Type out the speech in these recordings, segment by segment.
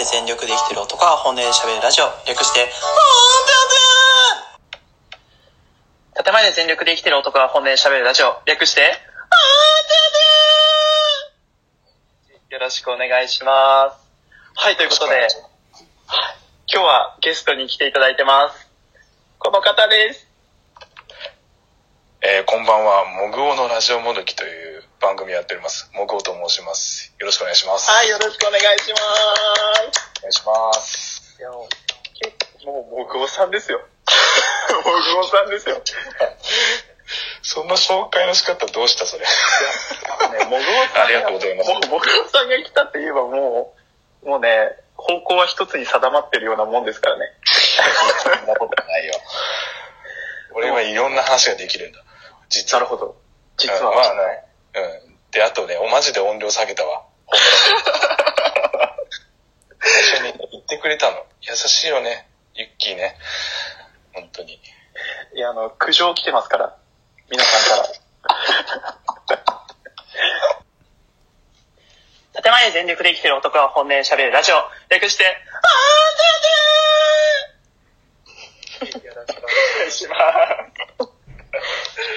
で全力で生きてる男は本音で喋るラジオ。略して、建前で全力で生きてる男は本音で喋るラジオ。略して、よろしくお願いします。はい、ということで、はい今日はゲストに来ていただいてます。この方です。えーこんばんは、もぐおのラジオもどきという番組をやっております。もぐおと申します。よろしくお願いします。はい、よろしくお願いします。お願いします。いや、もう、もぐおさんですよ。もぐおさんですよ。そんな紹介の仕方どうしたそれ。ね、もぐおさんありがとうございますももぐおさんが来たって言えばもう、もうね、方向は一つに定まってるようなもんですからね。そんなことないよ。俺はいろんな話ができるんだ。実は。なるほど。実は、うんまあね。うん。で、あとね、おマジで音量下げたわ。ほんま最初に言ってくれたの。優しいよね。ユッキーね。本当に。いや、あの、苦情来てますから。皆さんから。建前で全力で生きてる男は本音で喋るラジオ。略して、あーててーよろしくお願いします。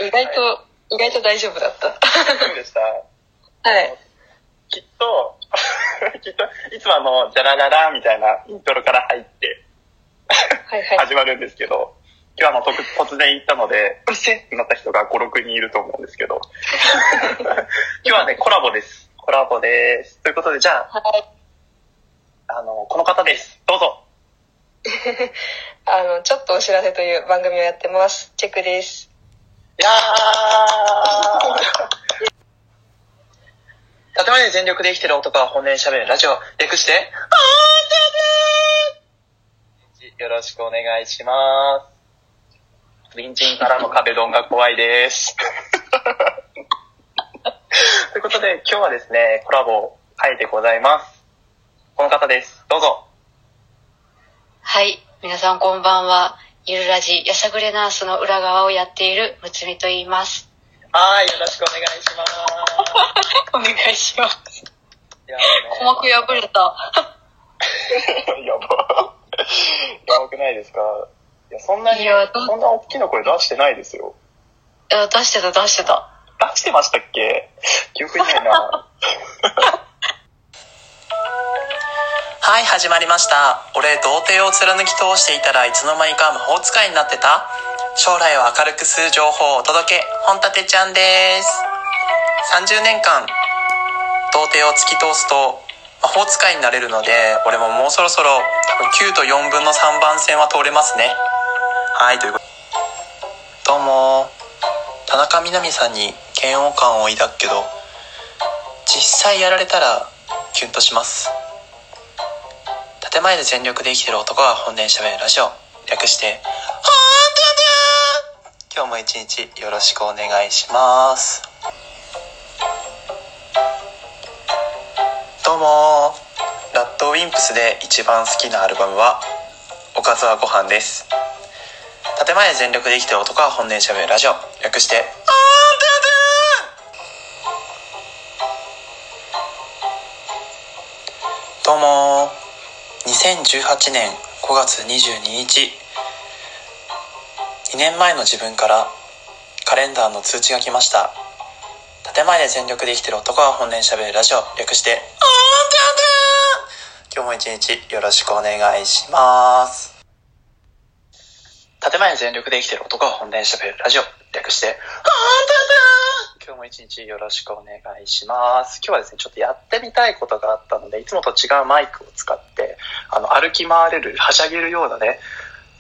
意外と、意外と大丈夫だった。でしたはい。きっと、きっと、いつもあの、じゃらららみたいなイントロから入ってはいはい。始まるんですけど、今日あの、突突然行ったので、うっせってなった人が5、6人いると思うんですけど、今日はね、コラボです。コラボです。ということで、じゃあ、はい。あの、この方です。どうぞ。あの、ちょっとお知らせという番組をやってます。チェックです。いやー。建前で全力で生きてる男は本音で喋るラジオ。略して、よろしくお願いします。隣人からの壁ドンが怖いです。ということで、今日はですね、コラボ会でございます。この方です。どうぞ。はい。皆さんこんばんは。ゆるラジ、やさぐれナースの裏側をやっているむつみと言います。はい、よろしくお願いします。お願いします。いや鼓膜破れた。やば。やばくないですか？いや、そんなに、そんな大きな声出してないですよ。いや出してた出してた。出してましたっけ？記憶にないな。はい、始まりました。俺、童貞を貫き通していたらいつの間にか魔法使いになってた将来を明るくする情報をお届け、本立ちゃんです。30年間、童貞を突き通すと魔法使いになれるので、俺ももうそろそろ多分9と4分の3番線は通れますね。はい、ということどうも、田中みな実さんに嫌悪感を抱くけど、実際やられたらキュンとします。前で全力で生きてる男が本音喋るラジオ。略して、ほんとだ今日も一日よろしくお願いします。どうもラッドウィンプスで一番好きなアルバムは、おかずはご飯です。建前で全力で生きてる男は本音喋るラジオ。略して、2018年5月22日。2年前の自分からカレンダーの通知が来ました。建前で全力で生きてる男は本音で喋るラジオ。略して今日も一日よろしくお願いします。建前で全力で生きてる男は本音で喋るラジオ。略して今日も一日よろしくお願いします。今日はですね、ちょっとやってみたいことがあったので、いつもと違うマイクを使って、あの、歩き回れる、はしゃげるようなね、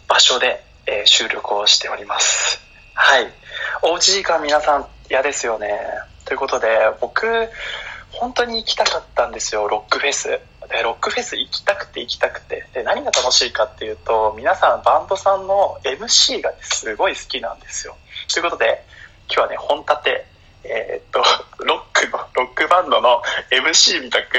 場所で、えー収録をしております。はい。おうち時間皆さん嫌ですよね。ということで、僕、本当に行きたかったんですよ、ロックフェス。で、ロックフェス行きたくて行きたくて。で、何が楽しいかっていうと、皆さんバンドさんの MC がね、すごい好きなんですよ。ということで、今日はね、本立て、えーっと、ロックの、ロックバンドの MC みたく、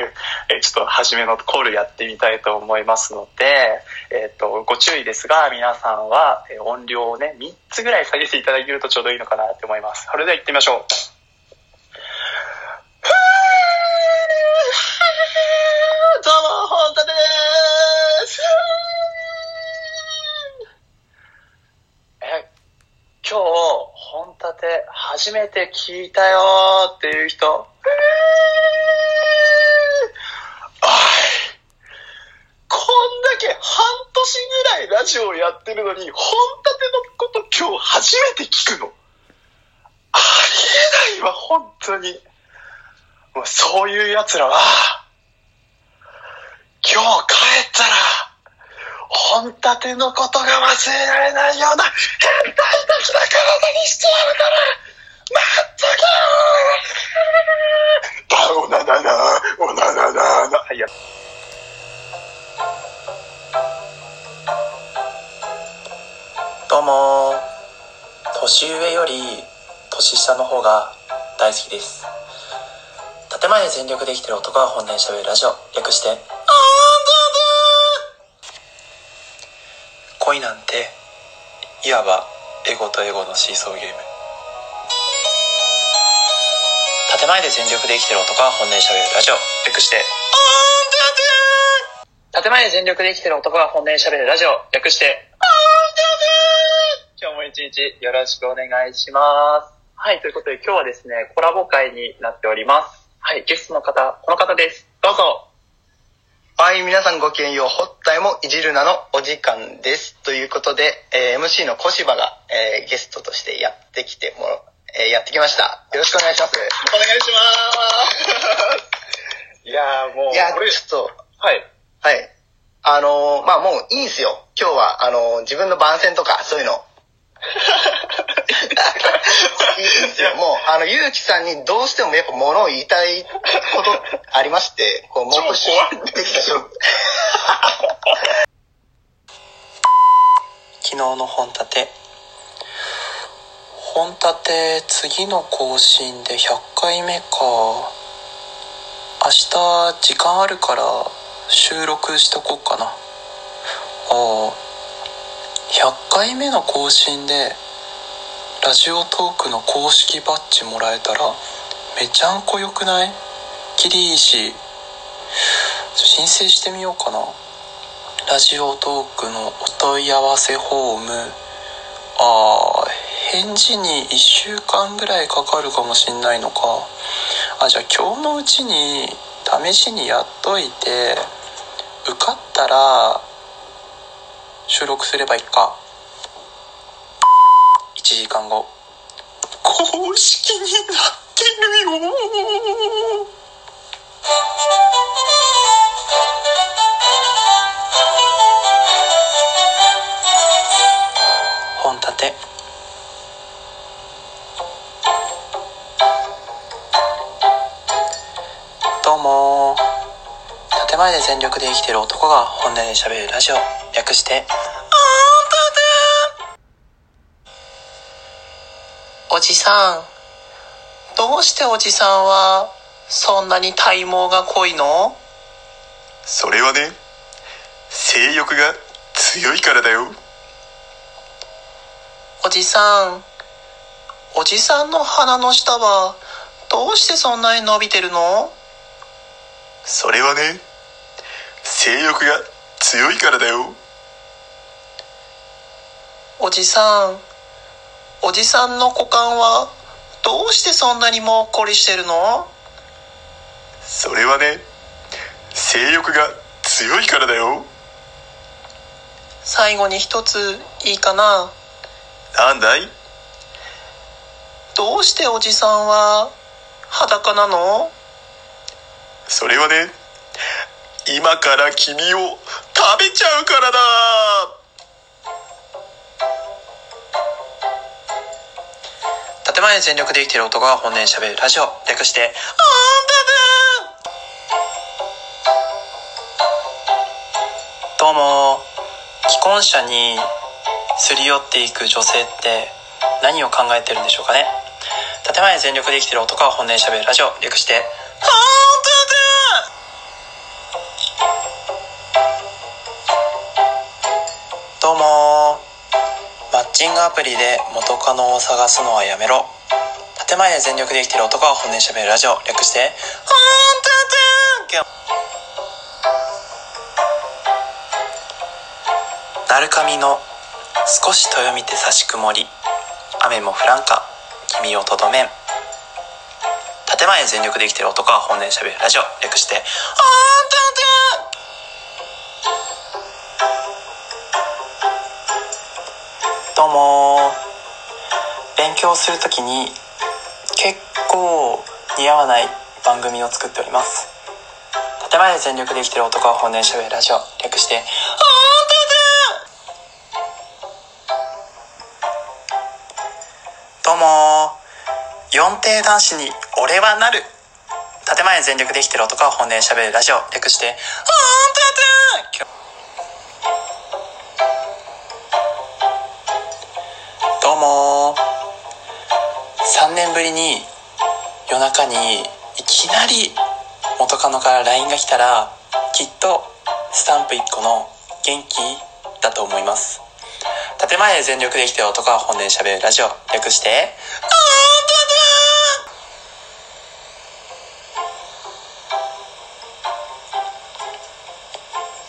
えーちょっと初めのコールやってみたいと思いますので、えーっと、ご注意ですが、皆さんは音量をね、3つぐらい下げていただけるとちょうどいいのかなって思います。それでは行ってみましょう。て聞いたよーっていう人。おい。こんだけ半年ぐらいラジオやってるのに、本立てのこと今日初めて聞くの。ありえないわ、本当に。もうそういう奴らは、今日帰ったら、本立てのことが忘れられないような変態的な体にしてやるから、や。どうも、年上より年下の方が大好きです。建前で全力できてる男が本音で喋るラジオ、略して、あんだ恋なんて、いわばエゴとエゴのシーソーゲーム。建前で全力で生きてる男が本音で喋るラジオ、略して、建前で全力で生きてる男が本音で喋るラジオ、略して、今日も一日よろしくお願いします。はい、ということで今日はですね、コラボ会になっております。はい、ゲストの方、この方です。どうぞ。はい、皆さんごきげんよう。ホッタイもいじるなのお時間です。ということで、えー MC の小芝が、えーゲストとしてやってきてもら、えーやってきました。よろしくお願いします。お願いします。いやーもう、いや、ちょっと、はい。はい。あのーまあもういいんすよ。今日は、あのー自分の番宣とか、そういうの。いいんすよ。もう、あの、ゆうきさんにどうしてもやっぱ物を言いたいことありまして、こう、超怖いできた瞬昨日の本立て。本立て、次の更新で100回目か。明日、時間あるから、収録しとこうかな。ああ。100回目の更新で、ラジオトークの公式バッジもらえたら、めちゃんこよくない？キリいいし、申請してみようかな。ラジオトークのお問い合わせフォームあー返事に1週間ぐらいかかるかもしんないのかあじゃあ今日のうちに試しにやっといて受かったら収録すればいいか。1時間後。公式になってるよ。本立て。どうも建前で全力で生きてる男が本音で喋るラジオ。略しておじさん。どうしておじさんはそんなに体毛が濃いの？それはね、性欲が強いからだよ。おじさん。おじさんの鼻の下はどうしてそんなに伸びてるの？それはね、性欲が強いからだよ。おじさんおじさんの股間はどうしてそんなにもっこりしてるの？それはね、性欲が強いからだよ。最後に一ついいかな？なんだい？どうしておじさんは裸なの？それはね、今から君を食べちゃうからだ。建前で全力で生きてる男が本音で喋るラジオ。略して「あんたどうも。既婚者にすり寄っていく女性って何を考えてるんでしょうかね。建前で全力で生きてる男が本音で喋るラジオ。略して「アプリで元カノを探すのはやめろ。建前で全力で生きてる男が本音で喋るラジオ。略して「あんたたなるかみの少しとよみて差し曇り。雨も降らんか。君をとどめん。建前で全力で生きてる男は本音で喋るラジオ。略して「あんたんた勉強するときに結構似合わない番組を作っております。建前で全力で生きてる男は本音で喋るラジオ略して「あんたんたどうも四帝男子に俺はなる。建前全力で生きてる男は本音で喋るラジオ略して「あんた3年ぶりに夜中にいきなり元カノから LINE が来たらきっとスタンプ1個の元気だと思います。建前で全力で生きてる男は本音で喋るラジオ略して「!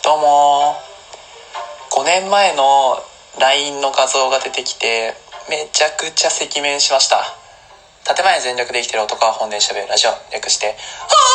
」どうも。5年前の LINE の画像が出てきてめちゃくちゃ赤面しました。建前全力で生きてる男は本音で喋る。ラジオ略して「あん